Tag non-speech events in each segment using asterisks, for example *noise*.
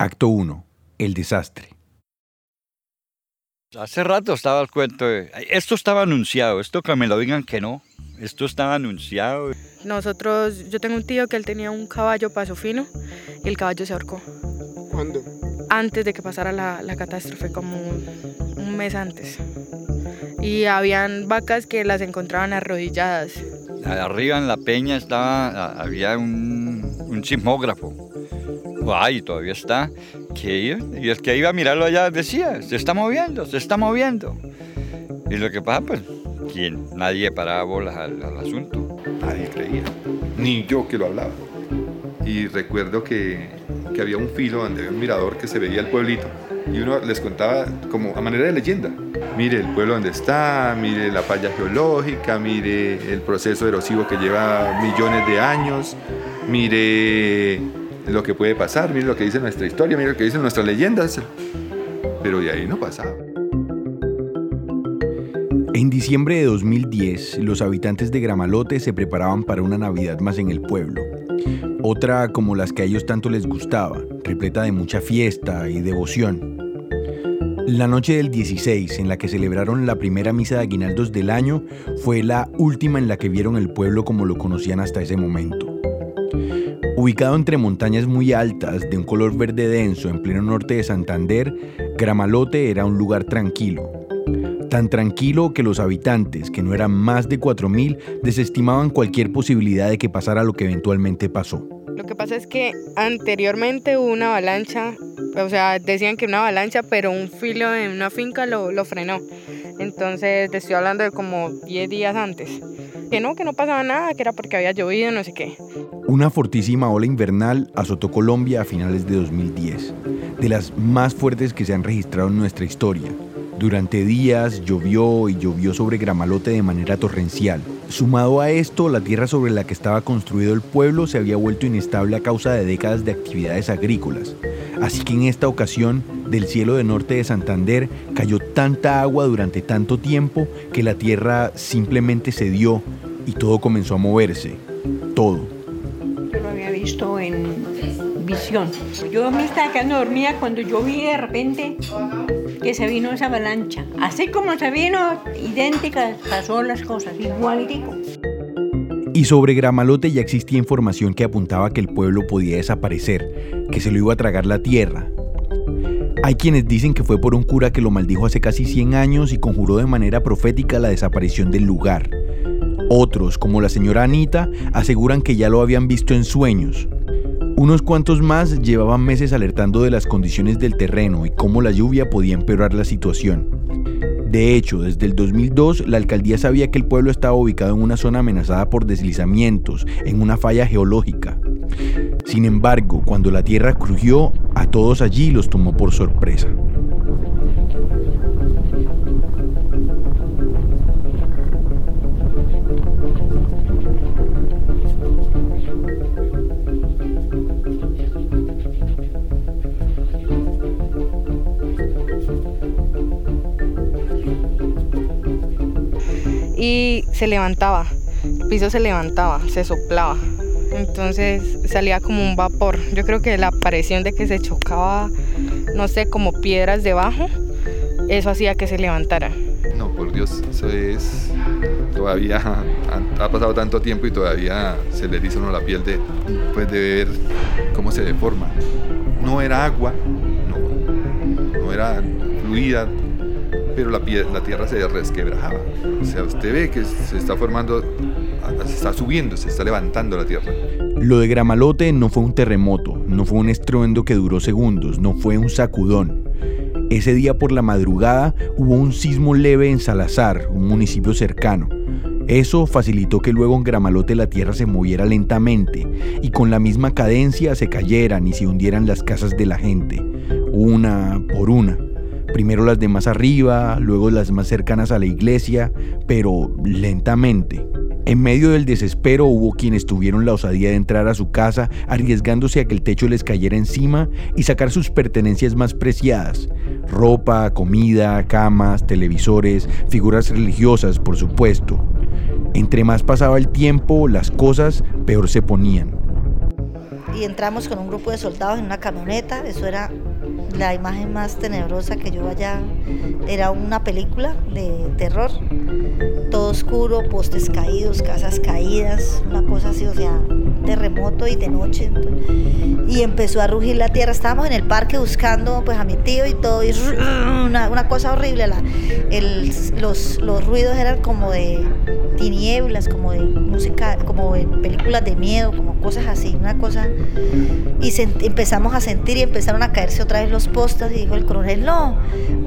Acto 1. El desastre. Hace rato estaba el cuento. de- Esto estaba anunciado. Esto que me lo digan que no. Esto estaba anunciado. Nosotros, yo tengo un tío que él tenía un caballo paso fino y el caballo se ahorcó. ¿Cuándo? Antes de que pasara la, la catástrofe, como un, un mes antes. Y habían vacas que las encontraban arrodilladas. Arriba en la peña estaba, había un, un sismógrafo. Ay, todavía está. Y el que iba a mirarlo allá decía, se está moviendo, se está moviendo. Y lo que pasa, pues, ¿quién? Nadie paraba bolas al, al asunto. Nadie creía. Ni yo que lo hablaba. Y recuerdo que, que había un filo donde había un mirador que se veía el pueblito. Y uno les contaba como a manera de leyenda. Mire el pueblo donde está, mire la falla geológica, mire el proceso erosivo que lleva millones de años, mire lo que puede pasar, mire lo que dice nuestra historia, mire lo que dicen nuestras leyendas. Pero de ahí no pasaba. En diciembre de 2010, los habitantes de Gramalote se preparaban para una Navidad más en el pueblo. Otra como las que a ellos tanto les gustaba, repleta de mucha fiesta y devoción. La noche del 16, en la que celebraron la primera misa de aguinaldos del año, fue la última en la que vieron el pueblo como lo conocían hasta ese momento. Ubicado entre montañas muy altas, de un color verde denso, en pleno norte de Santander, Gramalote era un lugar tranquilo, Tan tranquilo que los habitantes, que no eran más de 4.000, desestimaban cualquier posibilidad de que pasara lo que eventualmente pasó. Lo que pasa es que anteriormente hubo una avalancha, o sea, decían que una avalancha, pero un filo en una finca lo, frenó. Entonces, te estoy hablando de como 10 días antes. Que no, que no pasaba nada, que era porque había llovido, no sé qué. Una fortísima ola invernal azotó Colombia a finales de 2010, de las más fuertes que se han registrado en nuestra historia. Durante días llovió y llovió sobre Gramalote de manera torrencial. Sumado a esto, la tierra sobre la que estaba construido el pueblo se había vuelto inestable a causa de décadas de actividades agrícolas. Así que en esta ocasión, del cielo de norte de Santander cayó tanta agua durante tanto tiempo que la tierra simplemente cedió y todo comenzó a moverse. Todo. Yo lo había visto en visión. Yo me estaba quedando dormida cuando yo vi de repente que se vino esa avalancha. Así como se vino, idéntica, pasó las cosas, igualitico. Y sobre Gramalote ya existía información que apuntaba que el pueblo podía desaparecer, que se lo iba a tragar la tierra. Hay quienes dicen que fue por un cura que lo maldijo hace casi 100 años y conjuró de manera profética la desaparición del lugar. Otros, como la señora Anita, aseguran que ya lo habían visto en sueños. Unos cuantos más llevaban meses alertando de las condiciones del terreno y cómo la lluvia podía empeorar la situación. De hecho, desde el 2002 la alcaldía sabía que el pueblo estaba ubicado en una zona amenazada por deslizamientos, en una falla geológica. Sin embargo, cuando la tierra crujió, a todos allí los tomó por sorpresa. Se levantaba, el piso se levantaba, se soplaba. Entonces salía como un vapor. Yo creo que la aparición de que se chocaba, no sé, como piedras debajo, eso hacía que se levantara. No, por Dios, eso es. Todavía ha, pasado tanto tiempo y todavía se le a uno la piel de, pues, de ver cómo se deforma. No era agua, no, no era fluida, pero la, la tierra se resquebrajaba. O sea, usted ve que se está formando, se está subiendo, se está levantando la tierra. Lo de Gramalote no fue un terremoto, no fue un estruendo que duró segundos, no fue un sacudón. Ese día por la madrugada hubo un sismo leve en Salazar, un municipio cercano. Eso facilitó que luego en Gramalote la tierra se moviera lentamente y con la misma cadencia se cayeran y se hundieran las casas de la gente, una por una. Primero las de más arriba, luego las más cercanas a la iglesia, pero lentamente. En medio del desespero hubo quienes tuvieron la osadía de entrar a su casa arriesgándose a que el techo les cayera encima y sacar sus pertenencias más preciadas. Ropa, comida, camas, televisores, figuras religiosas, por supuesto. Entre más pasaba el tiempo, las cosas peor se ponían. y entramos con un grupo de soldados en una camioneta. Eso era la imagen más tenebrosa que yo vaya. Era una película de terror. Todo oscuro, postes caídos, casas caídas, una cosa así, o sea, terremoto y de noche. Y empezó a rugir la tierra. Estábamos en el parque buscando pues a mi tío y todo. Y una, cosa horrible. Los, los ruidos eran como de tinieblas, como de música, como de películas de miedo, como cosas así, una cosa. Y empezamos a sentir y empezaron a caerse otra vez los postes y dijo el coronel, no,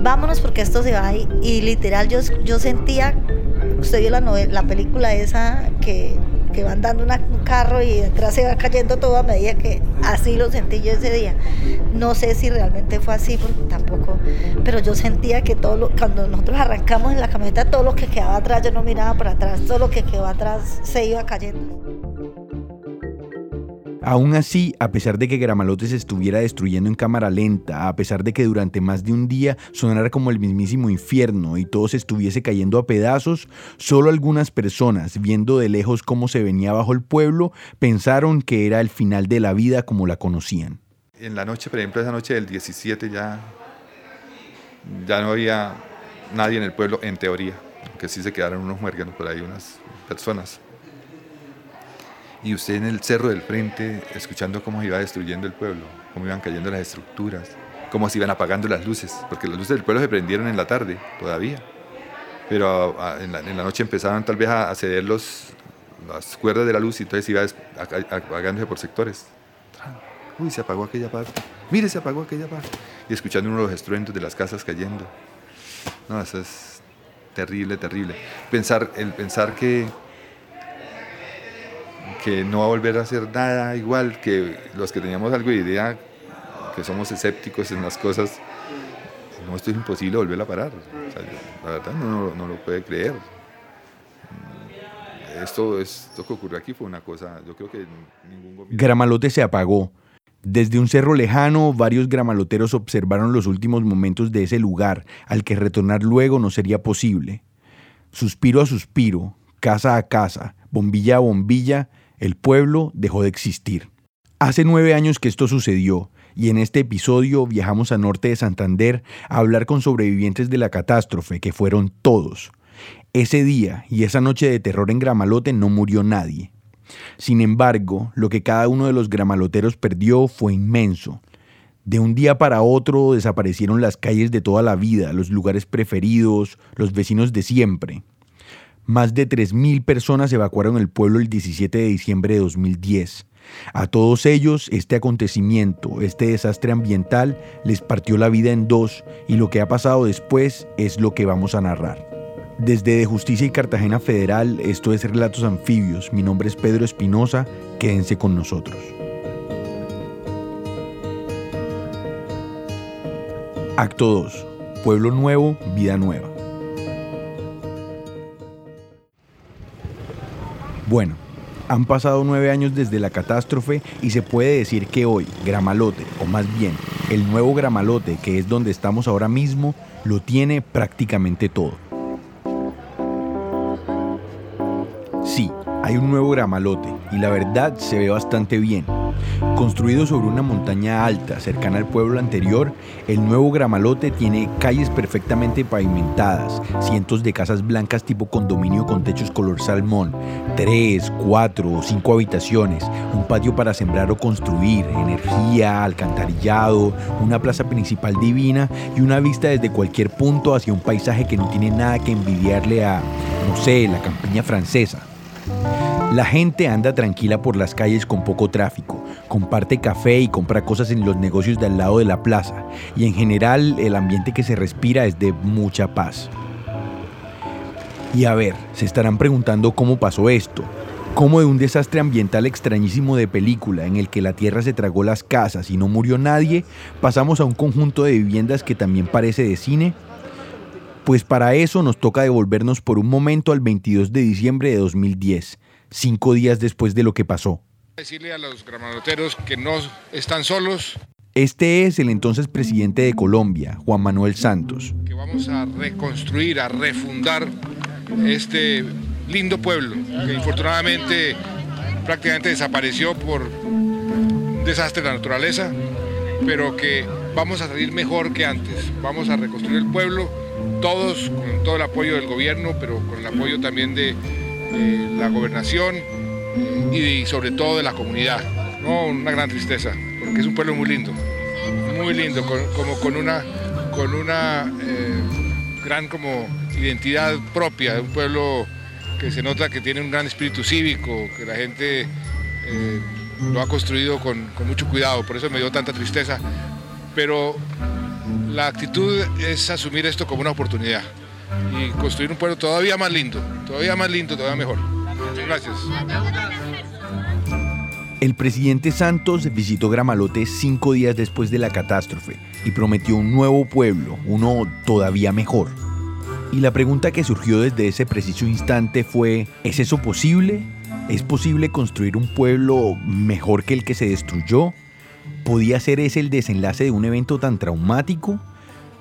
vámonos porque esto se va. Y, y literal yo, yo sentía, usted vio la, novela, la película esa que que van dando un carro y detrás se va cayendo todo a medida que así lo sentí yo ese día. No sé si realmente fue así, porque tampoco, pero yo sentía que todo lo, cuando nosotros arrancamos en la camioneta, todo lo que quedaba atrás, yo no miraba para atrás, todo lo que quedó atrás se iba cayendo. Aún así, a pesar de que Gramalote se estuviera destruyendo en cámara lenta, a pesar de que durante más de un día sonara como el mismísimo infierno y todo se estuviese cayendo a pedazos, solo algunas personas, viendo de lejos cómo se venía bajo el pueblo, pensaron que era el final de la vida como la conocían. En la noche, por ejemplo, esa noche del 17 ya, ya no había nadie en el pueblo, en teoría, aunque sí se quedaron unos muerganos por ahí, unas personas y usted en el cerro del frente escuchando cómo iba destruyendo el pueblo, cómo iban cayendo las estructuras, cómo se iban apagando las luces, porque las luces del pueblo se prendieron en la tarde todavía, pero en, la, noche empezaban tal vez a, ceder los, las cuerdas de la luz y entonces iba apagándose por sectores. Uy, se apagó aquella parte. Mire, se apagó aquella parte. Y escuchando uno de los estruendos de las casas cayendo. No, eso es terrible, terrible. Pensar, el pensar que que no va a volver a ser nada igual que los que teníamos algo de idea, que somos escépticos en las cosas. No, esto es imposible volver a parar. la verdad no, no, lo puede creer. Esto, esto que ocurrió aquí fue una cosa, yo creo que ningún gobierno... Gramalote se apagó. Desde un cerro lejano, varios gramaloteros observaron los últimos momentos de ese lugar, al que retornar luego no sería posible. Suspiro a suspiro, casa a casa, bombilla a bombilla, el pueblo dejó de existir. Hace nueve años que esto sucedió y en este episodio viajamos a norte de Santander a hablar con sobrevivientes de la catástrofe, que fueron todos. Ese día y esa noche de terror en Gramalote no murió nadie. Sin embargo, lo que cada uno de los gramaloteros perdió fue inmenso. De un día para otro desaparecieron las calles de toda la vida, los lugares preferidos, los vecinos de siempre. Más de 3.000 personas evacuaron el pueblo el 17 de diciembre de 2010. A todos ellos, este acontecimiento, este desastre ambiental, les partió la vida en dos y lo que ha pasado después es lo que vamos a narrar. Desde De Justicia y Cartagena Federal, esto es Relatos Anfibios. Mi nombre es Pedro Espinosa. Quédense con nosotros. Acto 2. Pueblo Nuevo, Vida Nueva. Bueno, han pasado nueve años desde la catástrofe y se puede decir que hoy Gramalote, o más bien el nuevo Gramalote, que es donde estamos ahora mismo, lo tiene prácticamente todo. Sí, hay un nuevo Gramalote y la verdad se ve bastante bien. Construido sobre una montaña alta cercana al pueblo anterior, el nuevo Gramalote tiene calles perfectamente pavimentadas, cientos de casas blancas tipo condominio con techos color salmón, tres, cuatro o cinco habitaciones, un patio para sembrar o construir, energía, alcantarillado, una plaza principal divina y una vista desde cualquier punto hacia un paisaje que no tiene nada que envidiarle a, no sé, la campiña francesa. La gente anda tranquila por las calles con poco tráfico, comparte café y compra cosas en los negocios de al lado de la plaza, y en general el ambiente que se respira es de mucha paz. Y a ver, se estarán preguntando cómo pasó esto, cómo de un desastre ambiental extrañísimo de película en el que la tierra se tragó las casas y no murió nadie, pasamos a un conjunto de viviendas que también parece de cine. Pues para eso nos toca devolvernos por un momento al 22 de diciembre de 2010, cinco días después de lo que pasó. Decirle a los gramaloteros que no están solos. Este es el entonces presidente de Colombia, Juan Manuel Santos. Que vamos a reconstruir, a refundar este lindo pueblo, que infortunadamente prácticamente desapareció por un desastre de la naturaleza, pero que vamos a salir mejor que antes. Vamos a reconstruir el pueblo, todos con todo el apoyo del gobierno, pero con el apoyo también de, la gobernación y, sobre todo de la comunidad. ¿no? Una gran tristeza, porque es un pueblo muy lindo, muy lindo, como con una, con una eh, gran como identidad propia, un pueblo que se nota que tiene un gran espíritu cívico, que la gente eh, lo ha construido con, con, mucho cuidado, por eso me dio tanta tristeza. Pero la actitud es asumir esto como una oportunidad y construir un pueblo todavía más lindo, todavía más lindo, todavía mejor. Muchas gracias. El presidente Santos visitó Gramalote cinco días después de la catástrofe y prometió un nuevo pueblo, uno todavía mejor. Y la pregunta que surgió desde ese preciso instante fue, ¿es eso posible? ¿Es posible construir un pueblo mejor que el que se destruyó? ¿Podía ser ese el desenlace de un evento tan traumático?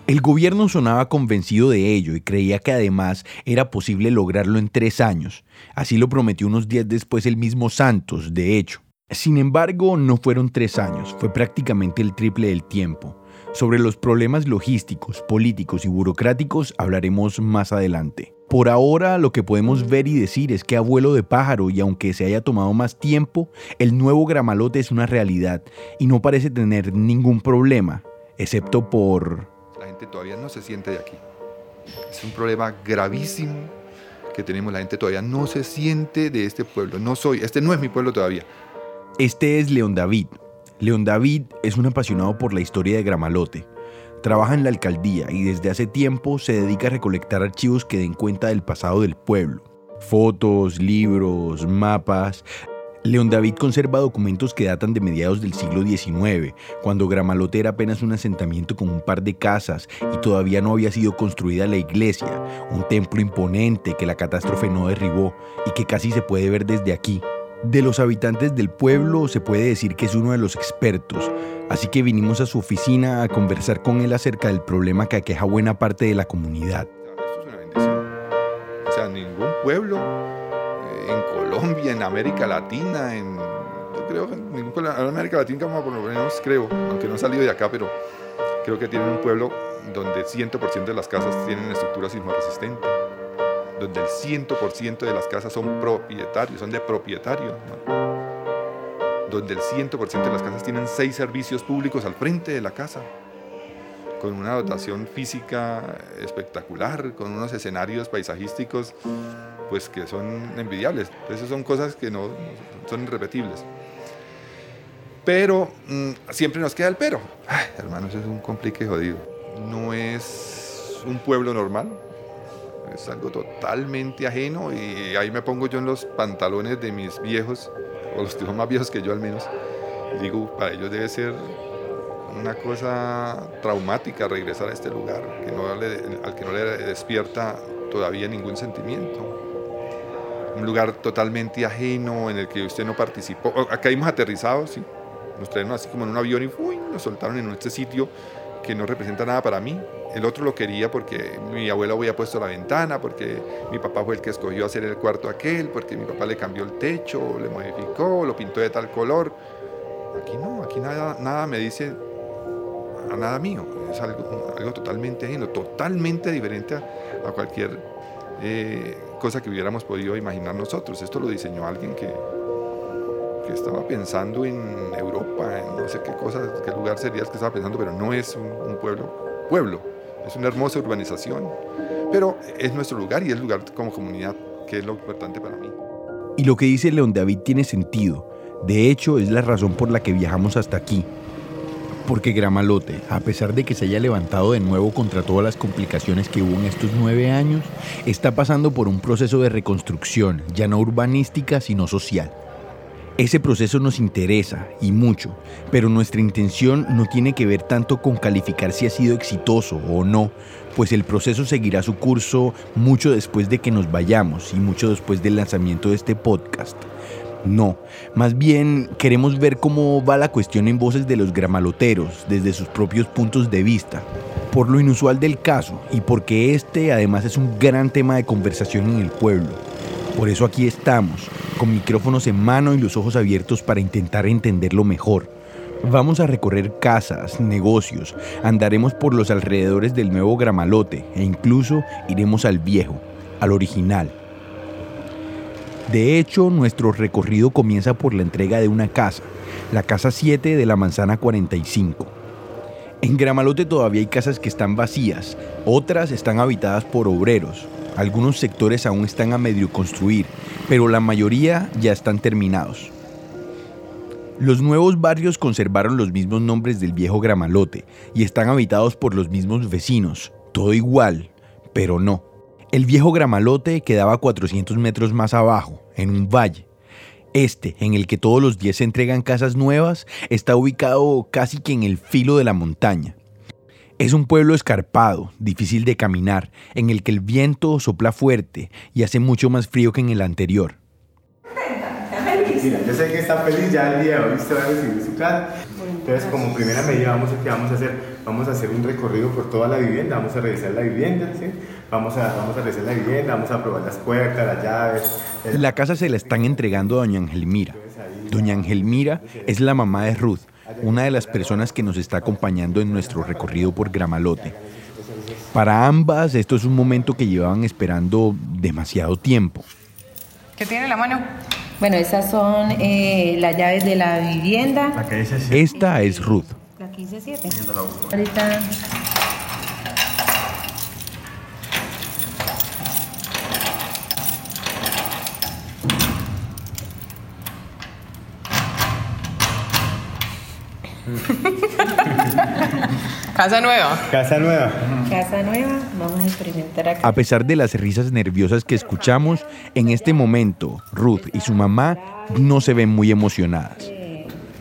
El gobierno sonaba convencido de ello y creía que además era posible lograrlo en tres años. Así lo prometió unos días después el mismo Santos, de hecho. Sin embargo, no fueron tres años, fue prácticamente el triple del tiempo. Sobre los problemas logísticos, políticos y burocráticos hablaremos más adelante. Por ahora lo que podemos ver y decir es que abuelo de pájaro y aunque se haya tomado más tiempo, el nuevo Gramalote es una realidad y no parece tener ningún problema, excepto por... Todavía no se siente de aquí. Es un problema gravísimo que tenemos. La gente todavía no se siente de este pueblo. No soy, este no es mi pueblo todavía. Este es León David, León David es un apasionado por la historia de Gramalote. Trabaja en la alcaldía y desde hace tiempo se dedica a recolectar archivos que den cuenta del pasado del pueblo. Fotos, libros, mapas. León David conserva documentos que datan de mediados del siglo XIX, cuando Gramalote era apenas un asentamiento con un par de casas y todavía no había sido construida la iglesia, un templo imponente que la catástrofe no derribó y que casi se puede ver desde aquí. De los habitantes del pueblo se puede decir que es uno de los expertos, así que vinimos a su oficina a conversar con él acerca del problema que aqueja buena parte de la comunidad. Esto es una bendición. O sea, ningún pueblo en Colombia, en América Latina, en yo creo que en América Latina, por lo menos creo, aunque no he salido de acá, pero creo que tienen un pueblo donde 100% de las casas tienen estructura sismoresistente donde el 100% de las casas son propietarios, son de propietario, donde el 100% de las casas tienen seis servicios públicos al frente de la casa, con una dotación física espectacular, con unos escenarios paisajísticos pues que son envidiables. Esas son cosas que no, son irrepetibles. Pero mm, siempre nos queda el pero. Ay, hermanos, es un complique jodido. No es un pueblo normal, es algo totalmente ajeno y ahí me pongo yo en los pantalones de mis viejos, o los tíos *laughs* más viejos que yo al menos. Digo, para ellos debe ser una cosa traumática regresar a este lugar, que no al que no le despierta todavía ningún sentimiento. Un lugar totalmente ajeno en el que usted no participó. Acá hemos aterrizado, sí. Nos trajeron así como en un avión y uy, nos soltaron en este sitio que no representa nada para mí. El otro lo quería porque mi abuelo había puesto la ventana, porque mi papá fue el que escogió hacer el cuarto aquel, porque mi papá le cambió el techo, le modificó, lo pintó de tal color. Aquí no, aquí nada, nada me dice a nada mío. Es algo, algo totalmente ajeno, totalmente diferente a, cualquier eh, cosa que hubiéramos podido imaginar nosotros. Esto lo diseñó alguien que, que estaba pensando en Europa, en no sé qué cosa, qué lugar sería el que estaba pensando, pero no es un, un pueblo, pueblo es una hermosa urbanización, pero es nuestro lugar y es lugar como comunidad, que es lo importante para mí. Y lo que dice León David tiene sentido. De hecho, es la razón por la que viajamos hasta aquí. Porque Gramalote, a pesar de que se haya levantado de nuevo contra todas las complicaciones que hubo en estos nueve años, está pasando por un proceso de reconstrucción, ya no urbanística, sino social. Ese proceso nos interesa y mucho, pero nuestra intención no tiene que ver tanto con calificar si ha sido exitoso o no, pues el proceso seguirá su curso mucho después de que nos vayamos y mucho después del lanzamiento de este podcast. No, más bien queremos ver cómo va la cuestión en voces de los gramaloteros, desde sus propios puntos de vista, por lo inusual del caso y porque este además es un gran tema de conversación en el pueblo. Por eso aquí estamos, con micrófonos en mano y los ojos abiertos para intentar entenderlo mejor, Vamos a recorrer casas, negocios, andaremos por los alrededores del nuevo Gramalote e incluso iremos al viejo, al original. De hecho, nuestro recorrido comienza por la entrega de una casa, la casa 7 de la manzana 45. En Gramalote todavía hay casas que están vacías, otras están habitadas por obreros, algunos sectores aún están a medio construir, pero la mayoría ya están terminados. Los nuevos barrios conservaron los mismos nombres del viejo Gramalote y están habitados por los mismos vecinos, todo igual, pero no. El viejo Gramalote quedaba 400 metros más abajo, en un valle. Este, en el que todos los días se entregan casas nuevas, está ubicado casi que en el filo de la montaña. Es un pueblo escarpado, difícil de caminar, en el que el viento sopla fuerte y hace mucho más frío que en el anterior. Mira, yo sé que está feliz ya el día de hoy, usted va a recibir. Entonces, como primera medida, vamos a, ¿qué vamos a hacer? Vamos a hacer un recorrido por toda la vivienda, vamos a revisar la vivienda, ¿sí? Vamos a, vamos a revisar la vivienda, vamos a probar las puertas, las llaves. La casa se la están entregando a doña Angelmira. Doña Angelmira es la mamá de Ruth, una de las personas que nos está acompañando en nuestro recorrido por Gramalote. Para ambas, esto es un momento que llevaban esperando demasiado tiempo. ¿Qué tiene en la mano? Bueno, esas son eh, las llaves de la vivienda. Esta es Ruth. La 157. Ahorita. Casa nueva. Casa nueva. Casa nueva, vamos a experimentar acá. A pesar de las risas nerviosas que escuchamos, en este momento Ruth y su mamá no se ven muy emocionadas.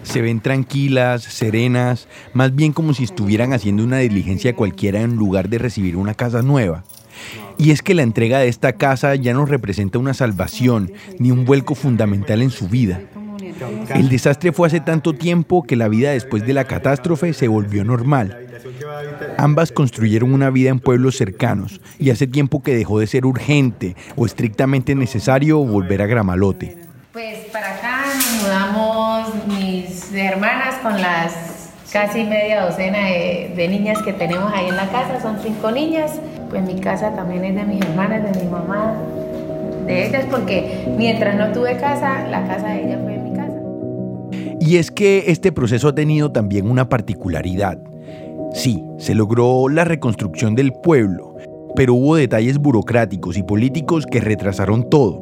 Se ven tranquilas, serenas, más bien como si estuvieran haciendo una diligencia cualquiera en lugar de recibir una casa nueva. Y es que la entrega de esta casa ya no representa una salvación ni un vuelco fundamental en su vida. El desastre fue hace tanto tiempo que la vida después de la catástrofe se volvió normal. Ambas construyeron una vida en pueblos cercanos y hace tiempo que dejó de ser urgente o estrictamente necesario volver a Gramalote. Pues para acá nos mudamos mis hermanas con las casi media docena de, de niñas que tenemos ahí en la casa, son cinco niñas. Pues mi casa también es de mis hermanas, de mi mamá, de ellas, porque mientras no tuve casa, la casa de ella fue. Y es que este proceso ha tenido también una particularidad. Sí, se logró la reconstrucción del pueblo, pero hubo detalles burocráticos y políticos que retrasaron todo.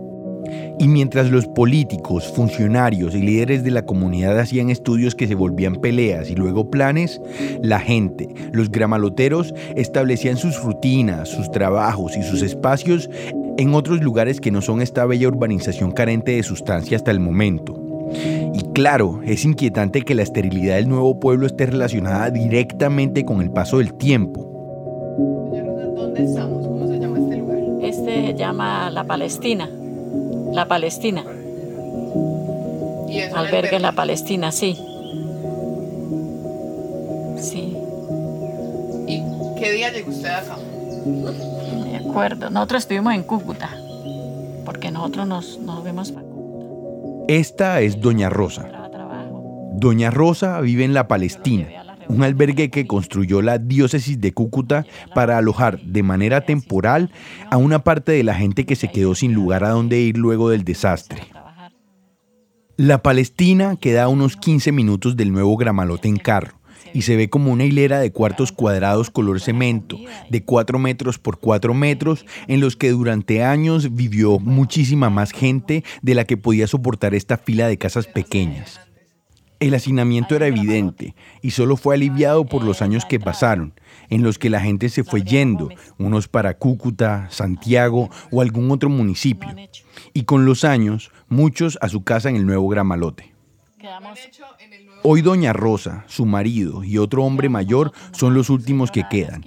Y mientras los políticos, funcionarios y líderes de la comunidad hacían estudios que se volvían peleas y luego planes, la gente, los gramaloteros, establecían sus rutinas, sus trabajos y sus espacios en otros lugares que no son esta bella urbanización carente de sustancia hasta el momento. Y claro, es inquietante que la esterilidad del nuevo pueblo esté relacionada directamente con el paso del tiempo. ¿Dónde estamos? ¿Cómo se llama este lugar? Este se llama La Palestina. La Palestina. ¿Y es Albergue La Palestina, sí. Sí, ¿Y qué día llegó usted acá? de acuerdo. Nosotros estuvimos en Cúcuta, porque nosotros nos, nos vimos para. Esta es Doña Rosa. Doña Rosa vive en la Palestina, un albergue que construyó la diócesis de Cúcuta para alojar de manera temporal a una parte de la gente que se quedó sin lugar a donde ir luego del desastre. La Palestina queda a unos 15 minutos del nuevo Gramalote en carro y se ve como una hilera de cuartos cuadrados color cemento de 4 metros por 4 metros en los que durante años vivió muchísima más gente de la que podía soportar esta fila de casas pequeñas. El hacinamiento era evidente y solo fue aliviado por los años que pasaron, en los que la gente se fue yendo, unos para Cúcuta, Santiago o algún otro municipio, y con los años, muchos a su casa en el nuevo Gramalote. Hoy Doña Rosa, su marido y otro hombre mayor son los últimos que quedan.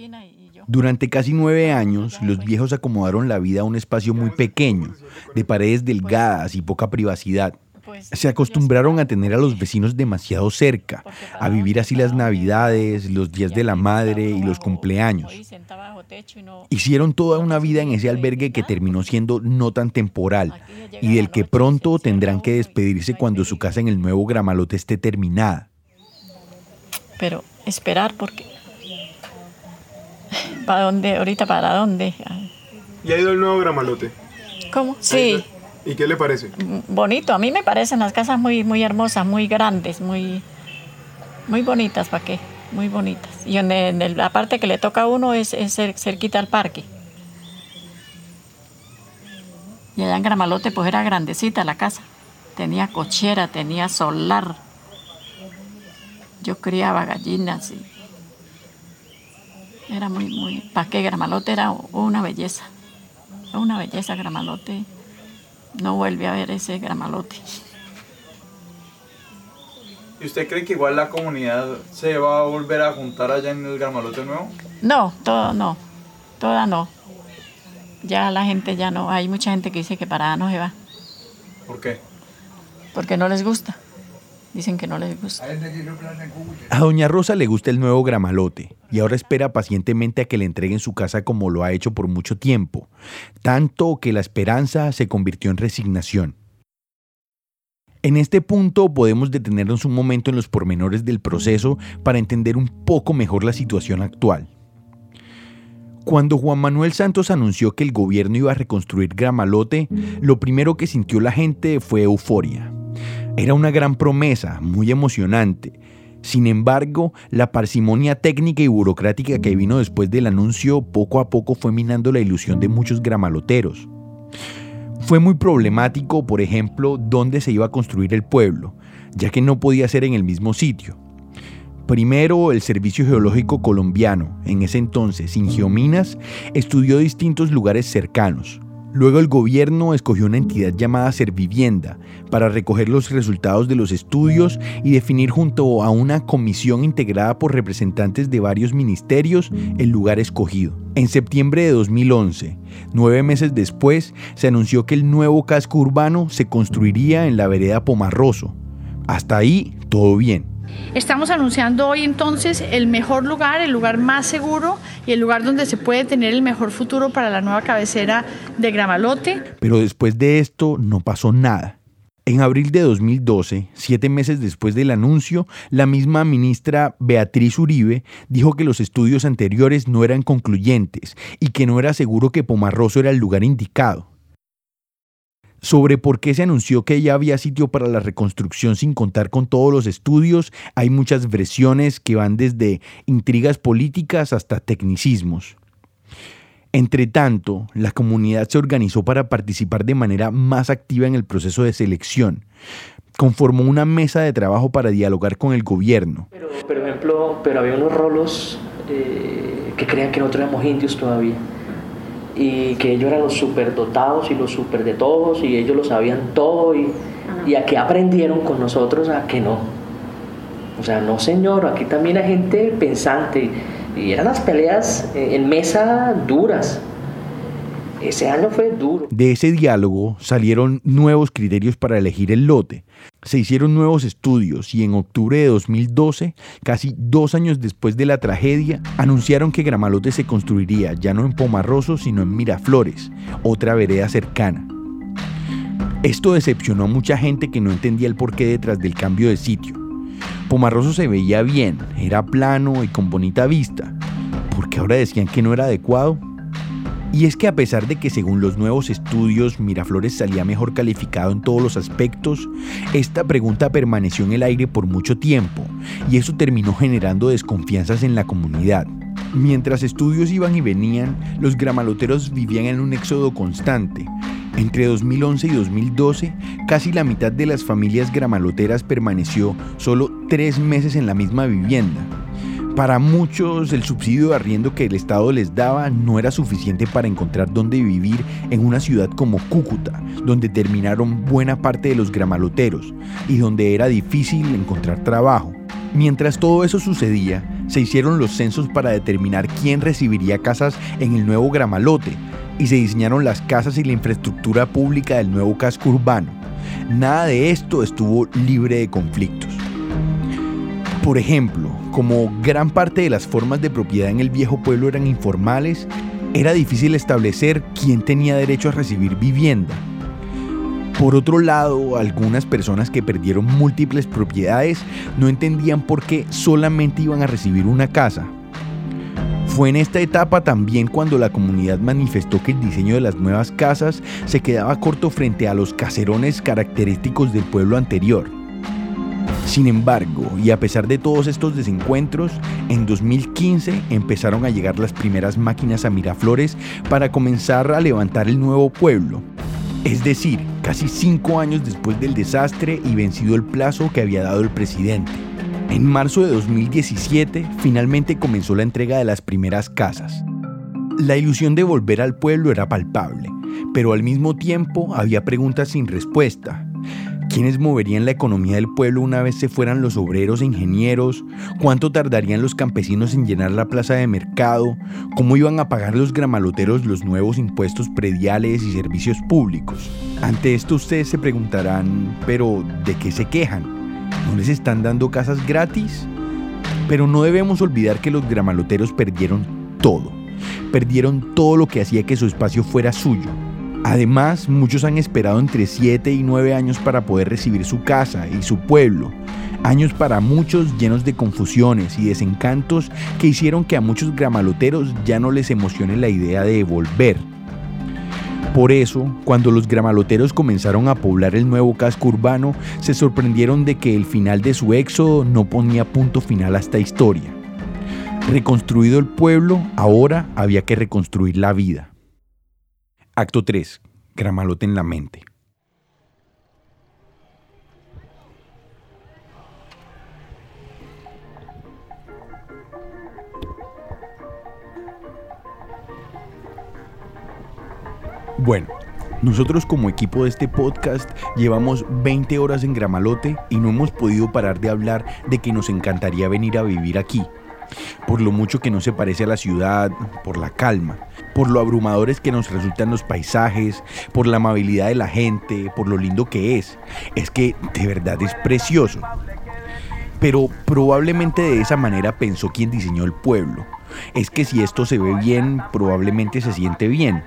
Durante casi nueve años, los viejos acomodaron la vida a un espacio muy pequeño, de paredes delgadas y poca privacidad. Se acostumbraron a tener a los vecinos demasiado cerca, a vivir así las navidades, los días de la madre y los cumpleaños. Hicieron toda una vida en ese albergue que terminó siendo no tan temporal y del que pronto tendrán que despedirse cuando su casa en el nuevo Gramalote esté terminada. pero esperar porque... ¿Para dónde? Ahorita, ¿para dónde? ¿Y ha ido el nuevo Gramalote? ¿Cómo? Sí. ¿Y qué le parece? Bonito, a mí me parecen las casas muy, muy hermosas, muy grandes, muy, muy bonitas, ¿para qué? Muy bonitas. Y en, la parte que le toca a uno es, es cerquita al parque. Y allá en Gramalote pues era grandecita la casa. Tenía cochera, tenía solar. Yo criaba gallinas y era muy, muy... ¿Para qué? Gramalote era una belleza. Una belleza Gramalote. No vuelve a ver ese Gramalote. ¿Y usted cree que igual la comunidad se va a volver a juntar allá en el Gramalote nuevo? No, todo no. Toda no. Ya la gente ya no. Hay mucha gente que dice que para no se va. ¿Por qué? Porque no les gusta. Dicen que no les gusta. A doña Rosa le gusta el nuevo gramalote y ahora espera pacientemente a que le entreguen su casa como lo ha hecho por mucho tiempo, tanto que la esperanza se convirtió en resignación. En este punto podemos detenernos un momento en los pormenores del proceso para entender un poco mejor la situación actual. Cuando Juan Manuel Santos anunció que el gobierno iba a reconstruir Gramalote, lo primero que sintió la gente fue euforia. Era una gran promesa, muy emocionante. Sin embargo, la parsimonia técnica y burocrática que vino después del anuncio poco a poco fue minando la ilusión de muchos gramaloteros. Fue muy problemático, por ejemplo, dónde se iba a construir el pueblo, ya que no podía ser en el mismo sitio. Primero, el Servicio Geológico Colombiano, en ese entonces, Geominas, estudió distintos lugares cercanos. Luego el gobierno escogió una entidad llamada Servivienda para recoger los resultados de los estudios y definir junto a una comisión integrada por representantes de varios ministerios el lugar escogido. En septiembre de 2011, nueve meses después, se anunció que el nuevo casco urbano se construiría en la vereda Pomarroso. Hasta ahí, todo bien. Estamos anunciando hoy entonces el mejor lugar, el lugar más seguro y el lugar donde se puede tener el mejor futuro para la nueva cabecera de Gramalote. Pero después de esto no pasó nada. En abril de 2012, siete meses después del anuncio, la misma ministra Beatriz Uribe dijo que los estudios anteriores no eran concluyentes y que no era seguro que Pomarroso era el lugar indicado sobre por qué se anunció que ya había sitio para la reconstrucción sin contar con todos los estudios, hay muchas versiones que van desde intrigas políticas hasta tecnicismos. Entre tanto, la comunidad se organizó para participar de manera más activa en el proceso de selección. Conformó una mesa de trabajo para dialogar con el gobierno. Pero, por ejemplo, pero había unos rolos eh, que creían que nosotros éramos indios todavía y que ellos eran los superdotados y los super de todos y ellos lo sabían todo y, y aquí aprendieron con nosotros a que no. O sea, no señor, aquí también hay gente pensante y eran las peleas en mesa duras. De ese diálogo salieron nuevos criterios para elegir el lote. Se hicieron nuevos estudios y en octubre de 2012, casi dos años después de la tragedia, anunciaron que Gramalote se construiría ya no en Pomarroso, sino en Miraflores, otra vereda cercana. Esto decepcionó a mucha gente que no entendía el porqué detrás del cambio de sitio. Pomarroso se veía bien, era plano y con bonita vista. ¿Por qué ahora decían que no era adecuado? Y es que a pesar de que según los nuevos estudios Miraflores salía mejor calificado en todos los aspectos, esta pregunta permaneció en el aire por mucho tiempo y eso terminó generando desconfianzas en la comunidad. Mientras estudios iban y venían, los gramaloteros vivían en un éxodo constante. Entre 2011 y 2012, casi la mitad de las familias gramaloteras permaneció solo tres meses en la misma vivienda. Para muchos el subsidio de arriendo que el Estado les daba no era suficiente para encontrar dónde vivir en una ciudad como Cúcuta, donde terminaron buena parte de los gramaloteros y donde era difícil encontrar trabajo. Mientras todo eso sucedía, se hicieron los censos para determinar quién recibiría casas en el nuevo gramalote y se diseñaron las casas y la infraestructura pública del nuevo casco urbano. Nada de esto estuvo libre de conflictos. Por ejemplo, como gran parte de las formas de propiedad en el viejo pueblo eran informales, era difícil establecer quién tenía derecho a recibir vivienda. Por otro lado, algunas personas que perdieron múltiples propiedades no entendían por qué solamente iban a recibir una casa. Fue en esta etapa también cuando la comunidad manifestó que el diseño de las nuevas casas se quedaba corto frente a los caserones característicos del pueblo anterior. Sin embargo, y a pesar de todos estos desencuentros, en 2015 empezaron a llegar las primeras máquinas a Miraflores para comenzar a levantar el nuevo pueblo. Es decir, casi cinco años después del desastre y vencido el plazo que había dado el presidente. En marzo de 2017 finalmente comenzó la entrega de las primeras casas. La ilusión de volver al pueblo era palpable, pero al mismo tiempo había preguntas sin respuesta. ¿Quiénes moverían la economía del pueblo una vez se fueran los obreros e ingenieros? ¿Cuánto tardarían los campesinos en llenar la plaza de mercado? ¿Cómo iban a pagar los gramaloteros los nuevos impuestos prediales y servicios públicos? Ante esto ustedes se preguntarán, pero ¿de qué se quejan? ¿No les están dando casas gratis? Pero no debemos olvidar que los gramaloteros perdieron todo. Perdieron todo lo que hacía que su espacio fuera suyo Además, muchos han esperado entre 7 y 9 años para poder recibir su casa y su pueblo. Años para muchos llenos de confusiones y desencantos que hicieron que a muchos gramaloteros ya no les emocione la idea de volver. Por eso, cuando los gramaloteros comenzaron a poblar el nuevo casco urbano, se sorprendieron de que el final de su éxodo no ponía punto final a esta historia. Reconstruido el pueblo, ahora había que reconstruir la vida. Acto 3. Gramalote en la mente. Bueno, nosotros como equipo de este podcast llevamos 20 horas en Gramalote y no hemos podido parar de hablar de que nos encantaría venir a vivir aquí por lo mucho que no se parece a la ciudad, por la calma, por lo abrumadores que nos resultan los paisajes, por la amabilidad de la gente, por lo lindo que es. Es que de verdad es precioso. Pero probablemente de esa manera pensó quien diseñó el pueblo. Es que si esto se ve bien, probablemente se siente bien.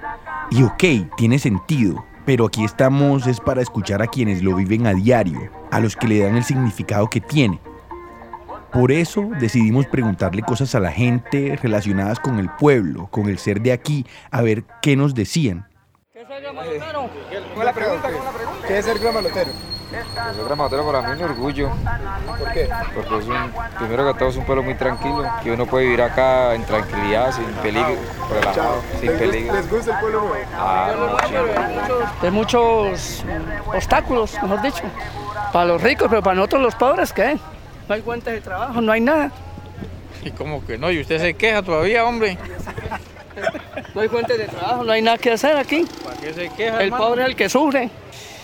Y ok, tiene sentido, pero aquí estamos es para escuchar a quienes lo viven a diario, a los que le dan el significado que tiene. Por eso decidimos preguntarle cosas a la gente relacionadas con el pueblo, con el ser de aquí, a ver qué nos decían. ¿Qué es ser gramalotero? ¿Cómo la pregunta? ¿Qué es ser gramalotero? Pues ser gramalotero para mí es un orgullo. ¿Por qué? Porque es un, primero que todo es un pueblo muy tranquilo, que uno puede vivir acá en tranquilidad, sin peligro, relajado, sin peligro. ¿Les gusta el pueblo Ah, Hay muchos obstáculos, mejor dicho, para los ricos, pero para nosotros los pobres, ¿qué? No hay fuentes de trabajo, no hay nada. ¿Y cómo que no? ¿Y usted se queja todavía, hombre? no hay fuentes de trabajo, no hay nada que hacer aquí. ¿Para qué se queja, El pobre es el que sufre.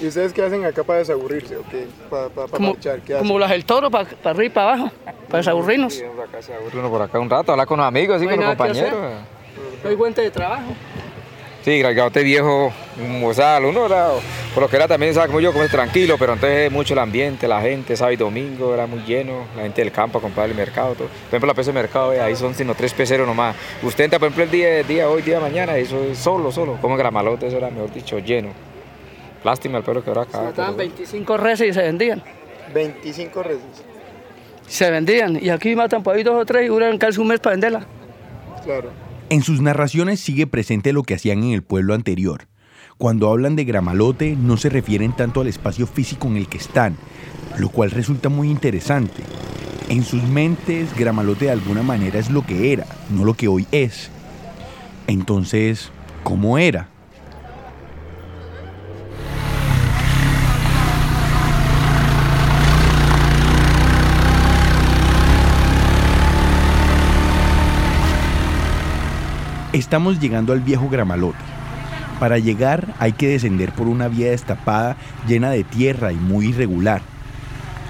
¿Y ustedes qué hacen acá para desaburrirse o qué? Para, para, como, marchar, ¿qué hacen? Como las del toro, para, para arriba y para abajo, para desaburrirnos. Sí, acá se aburre uno por acá un rato, hablar con los amigos, así No hay con los compañeros. No hay fuentes de trabajo. Sí, Gragaote viejo, o sea, uno era, por lo que era también, ¿sabes? Como yo, como es tranquilo, pero entonces mucho el ambiente, la gente, sábado y domingo era muy lleno, la gente del campo a comprar el mercado, todo. Por ejemplo, la peso de mercado, eh, ahí son sino tres peceros nomás. Usted entra, por ejemplo, el día, día hoy, día mañana, eso es solo, solo, como en Gramalote, eso era, mejor dicho, lleno. Lástima el pueblo que ahora acá. Mataban 25 reses y se vendían. 25 reses. Se vendían. Y aquí matan por ahí dos o tres y duran casi un mes para venderla. Claro. En sus narraciones sigue presente lo que hacían en el pueblo anterior. Cuando hablan de Gramalote no se refieren tanto al espacio físico en el que están, lo cual resulta muy interesante. En sus mentes, Gramalote de alguna manera es lo que era, no lo que hoy es. Entonces, ¿cómo era? Estamos llegando al viejo Gramalote. Para llegar hay que descender por una vía destapada llena de tierra y muy irregular.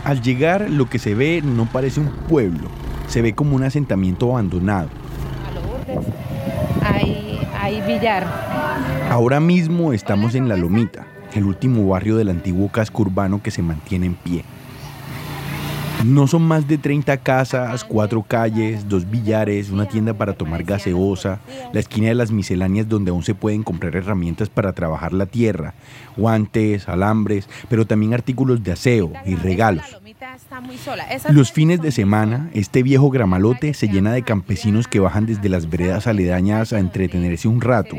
Al llegar lo que se ve no parece un pueblo, se ve como un asentamiento abandonado. Hay, hay billar. Ahora mismo estamos en La Lomita, el último barrio del antiguo casco urbano que se mantiene en pie. No son más de 30 casas, cuatro calles, dos billares, una tienda para tomar gaseosa, la esquina de las misceláneas donde aún se pueden comprar herramientas para trabajar la tierra, guantes, alambres, pero también artículos de aseo y regalos. Los fines de semana, este viejo gramalote se llena de campesinos que bajan desde las veredas aledañas a entretenerse un rato,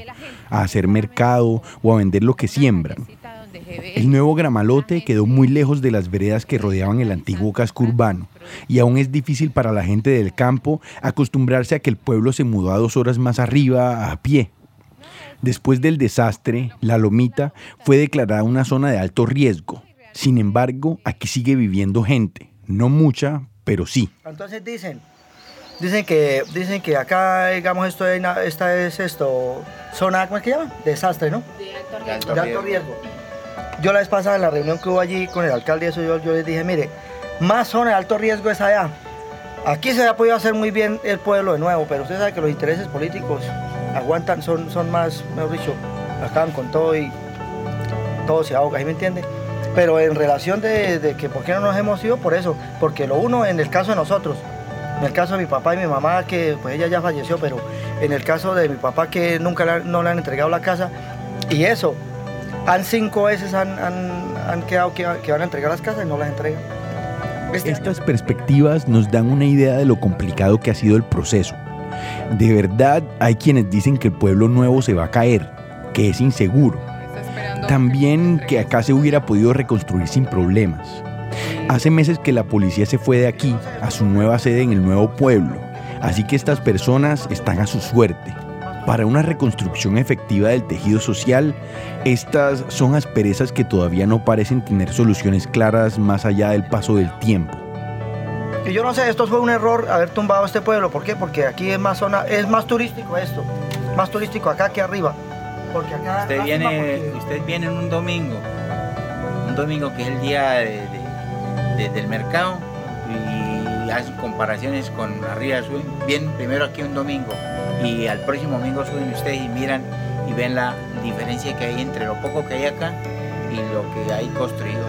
a hacer mercado o a vender lo que siembran. El nuevo Gramalote quedó muy lejos de las veredas que rodeaban el antiguo casco urbano y aún es difícil para la gente del campo acostumbrarse a que el pueblo se mudó a dos horas más arriba a pie. Después del desastre, la Lomita fue declarada una zona de alto riesgo. Sin embargo, aquí sigue viviendo gente, no mucha, pero sí. Entonces dicen, dicen que, dicen que acá, digamos, esto es, esta es esto, zona, ¿cómo es que llama? Desastre, ¿no? De alto riesgo. Yo la vez pasada en la reunión que hubo allí con el alcalde, eso yo, yo les dije, mire, más zona de alto riesgo es allá. Aquí se ha podido hacer muy bien el pueblo de nuevo, pero usted sabe que los intereses políticos aguantan, son, son más, mejor dicho, acaban con todo y todo se ahoga, ¿sí me entiende? Pero en relación de, que por qué no nos hemos ido, por eso, porque lo uno en el caso de nosotros, en el caso de mi papá y mi mamá, que pues ella ya falleció, pero en el caso de mi papá que nunca no le han entregado la casa, y eso, han cinco veces han, quedado que, van a entregar las casas y no las entregan. Este Estas perspectivas nos dan una idea de lo complicado que ha sido el proceso. De verdad, hay quienes dicen que el pueblo nuevo se va a caer, que es inseguro. También que acá se hubiera podido reconstruir sin problemas. Hace meses que la policía se fue de aquí a su nueva sede en el nuevo pueblo, así que estas personas están a su suerte. Para una reconstrucción efectiva del tejido social, estas son asperezas que todavía no parecen tener soluciones claras más allá del paso del tiempo. Y yo no sé, esto fue un error haber tumbado este pueblo. ¿Por qué? Porque aquí es más zona, es más turístico esto, más turístico acá que arriba. Porque acá usted viene, usted viene un domingo, un domingo que es el día del mercado y hace comparaciones con arriba. Bien, primero aquí un domingo y al próximo domingo suben ustedes y miran y ven la diferencia que hay entre lo poco que hay acá y lo que hay construido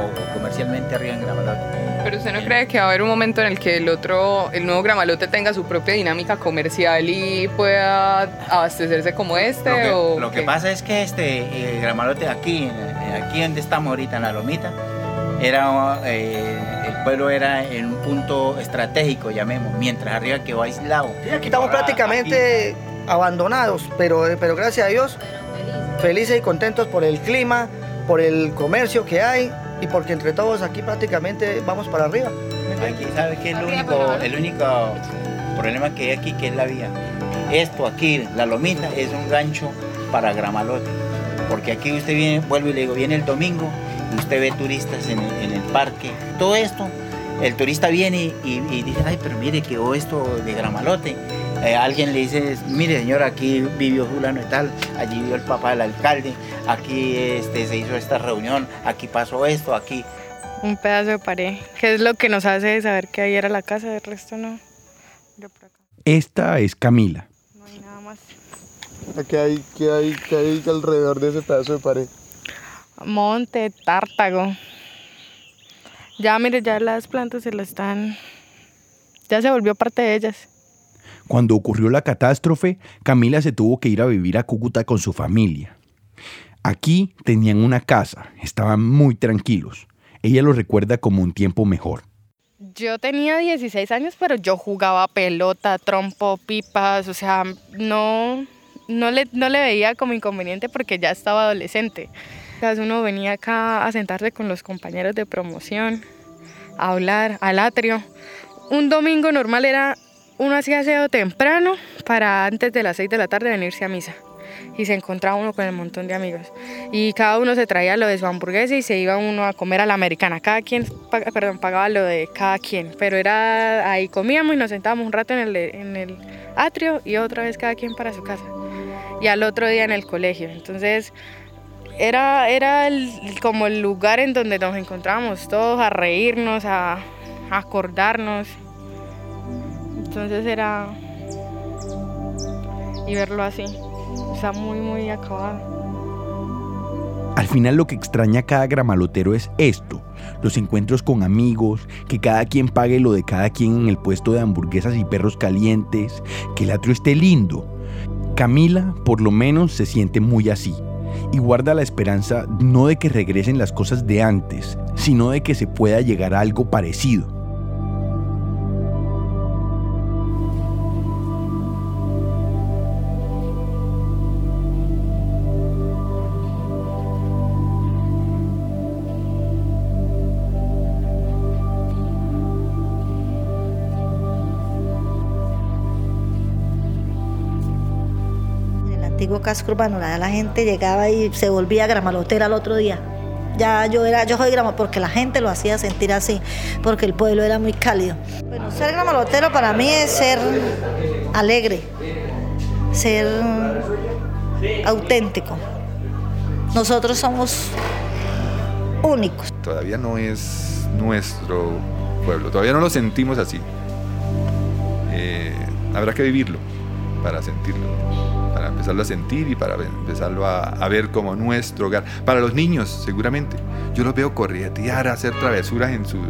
o, comercialmente arriba en Gramalote. Pero usted no cree que va a haber un momento en el que el otro, el nuevo Gramalote tenga su propia dinámica comercial y pueda abastecerse como este? Lo que, o lo que pasa es que este Gramalote aquí, aquí donde estamos ahorita en la Lomita, era eh, el pueblo era en un punto estratégico, llamemos, mientras arriba quedó aislado. Sí, aquí estamos prácticamente abandonados, pero, pero gracias a Dios, felices y contentos por el clima, por el comercio que hay y porque entre todos aquí prácticamente vamos para arriba. Aquí, ¿sabe qué es el único, el único problema que hay aquí? Que es la vía. Esto aquí, la lomita, es un gancho para Gramalote. Porque aquí usted viene, vuelvo y le digo, viene el domingo usted ve turistas en el, parque, todo esto, el turista viene y, dice, ay, pero mire, quedó esto de Gramalote. Eh, alguien le dice, mire señor, aquí vivió Julano y tal, allí vivió el papá del alcalde, aquí este, se hizo esta reunión, aquí pasó esto, aquí. Un pedazo de pared, que es lo que nos hace saber que ahí era la casa, del resto no. Esta es Camila. No hay nada más. ¿Qué hay, qué hay, qué hay alrededor de ese pedazo de pared? Monte, tártago. Ya, mire, ya las plantas se las están... Ya se volvió parte de ellas. Cuando ocurrió la catástrofe, Camila se tuvo que ir a vivir a Cúcuta con su familia. Aquí tenían una casa, estaban muy tranquilos. Ella lo recuerda como un tiempo mejor. Yo tenía 16 años, pero yo jugaba pelota, trompo, pipas, o sea, no, no, le, no le veía como inconveniente porque ya estaba adolescente. Uno venía acá a sentarse con los compañeros de promoción, a hablar al atrio. Un domingo normal era, uno hacía aseo temprano para antes de las 6 de la tarde venirse a misa. Y se encontraba uno con el montón de amigos. Y cada uno se traía lo de su hamburguesa y se iba uno a comer a la americana. Cada quien, perdón, pagaba lo de cada quien. Pero era ahí comíamos y nos sentábamos un rato en el, en el atrio y otra vez cada quien para su casa. Y al otro día en el colegio. Entonces era, era como el lugar en donde nos encontrábamos todos a reírnos, a, acordarnos. Entonces era... Y verlo así, está muy, muy acabado. Al final lo que extraña a cada gramalotero es esto, los encuentros con amigos, que cada quien pague lo de cada quien en el puesto de hamburguesas y perros calientes, que el atrio esté lindo. Camila, por lo menos, se siente muy así y guarda la esperanza no de que regresen las cosas de antes, sino de que se pueda llegar a algo parecido. Casco urbano, la gente llegaba y se volvía gramalotera al otro día. Ya yo era, yo soy grama porque la gente lo hacía sentir así, porque el pueblo era muy cálido. Bueno, ser gramalotero para mí es ser alegre, ser auténtico. Nosotros somos únicos. Todavía no es nuestro pueblo, todavía no lo sentimos así. Eh, habrá que vivirlo para sentirlo para empezarlo a sentir y para empezarlo a, ver como nuestro hogar. Para los niños, seguramente. Yo los veo corretear, hacer travesuras en sus...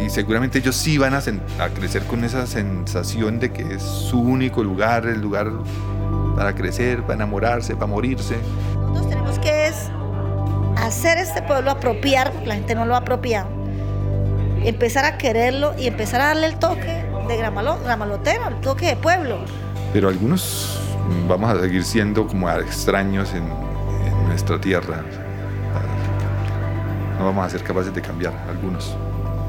Y seguramente ellos sí van a, crecer con esa sensación de que es su único lugar, el lugar para crecer, para enamorarse, para morirse. Nosotros tenemos que hacer este pueblo apropiar, la gente no lo ha apropiado, empezar a quererlo y empezar a darle el toque de gramalotero, el toque de pueblo. Pero algunos vamos a seguir siendo como extraños en, nuestra tierra. No vamos a ser capaces de cambiar algunos.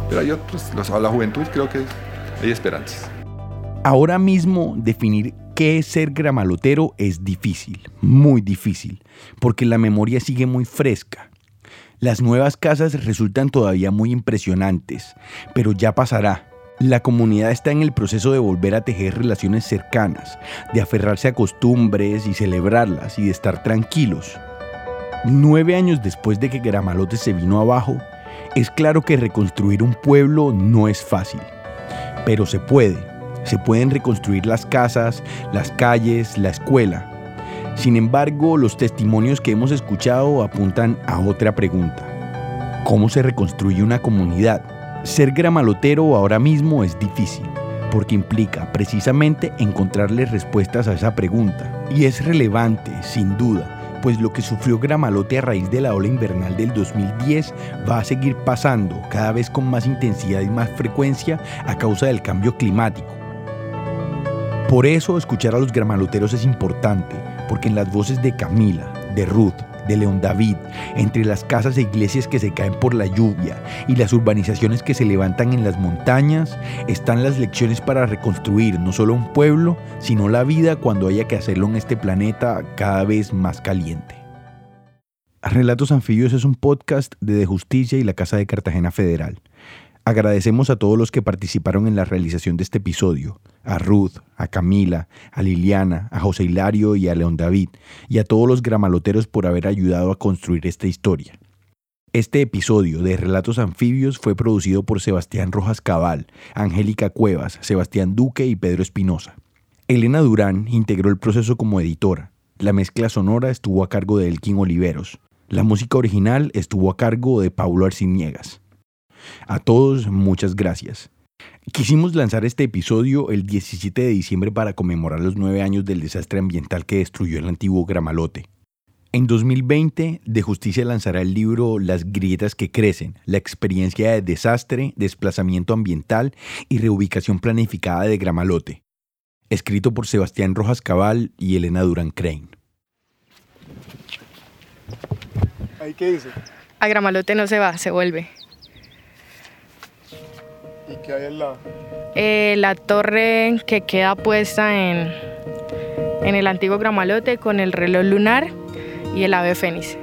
Pero hay otros, los, a la juventud creo que hay esperanzas. Ahora mismo definir qué es ser gramalotero es difícil, muy difícil, porque la memoria sigue muy fresca. Las nuevas casas resultan todavía muy impresionantes, pero ya pasará. La comunidad está en el proceso de volver a tejer relaciones cercanas, de aferrarse a costumbres y celebrarlas y de estar tranquilos. Nueve años después de que Gramalote se vino abajo, es claro que reconstruir un pueblo no es fácil, pero se puede. Se pueden reconstruir las casas, las calles, la escuela. Sin embargo, los testimonios que hemos escuchado apuntan a otra pregunta. ¿Cómo se reconstruye una comunidad? Ser gramalotero ahora mismo es difícil, porque implica precisamente encontrarle respuestas a esa pregunta. Y es relevante, sin duda, pues lo que sufrió Gramalote a raíz de la ola invernal del 2010 va a seguir pasando cada vez con más intensidad y más frecuencia a causa del cambio climático. Por eso escuchar a los gramaloteros es importante, porque en las voces de Camila, de Ruth, de León David, entre las casas e iglesias que se caen por la lluvia y las urbanizaciones que se levantan en las montañas, están las lecciones para reconstruir no solo un pueblo, sino la vida cuando haya que hacerlo en este planeta cada vez más caliente. Relatos Anfibios es un podcast de De Justicia y la Casa de Cartagena Federal. Agradecemos a todos los que participaron en la realización de este episodio, a Ruth, a Camila, a Liliana, a José Hilario y a León David, y a todos los gramaloteros por haber ayudado a construir esta historia. Este episodio de Relatos Anfibios fue producido por Sebastián Rojas Cabal, Angélica Cuevas, Sebastián Duque y Pedro Espinosa. Elena Durán integró el proceso como editora. La mezcla sonora estuvo a cargo de Elkin Oliveros. La música original estuvo a cargo de Paulo Arciniegas. A todos, muchas gracias. Quisimos lanzar este episodio el 17 de diciembre para conmemorar los nueve años del desastre ambiental que destruyó el antiguo Gramalote. En 2020, De Justicia lanzará el libro Las grietas que crecen, la experiencia de desastre, desplazamiento ambiental y reubicación planificada de Gramalote, escrito por Sebastián Rojas Cabal y Elena Durán Crane. qué dice? A Gramalote no se va, se vuelve. ¿Y qué hay al lado? Eh, la torre que queda puesta en, en el antiguo Gramalote con el reloj lunar y el ave fénix.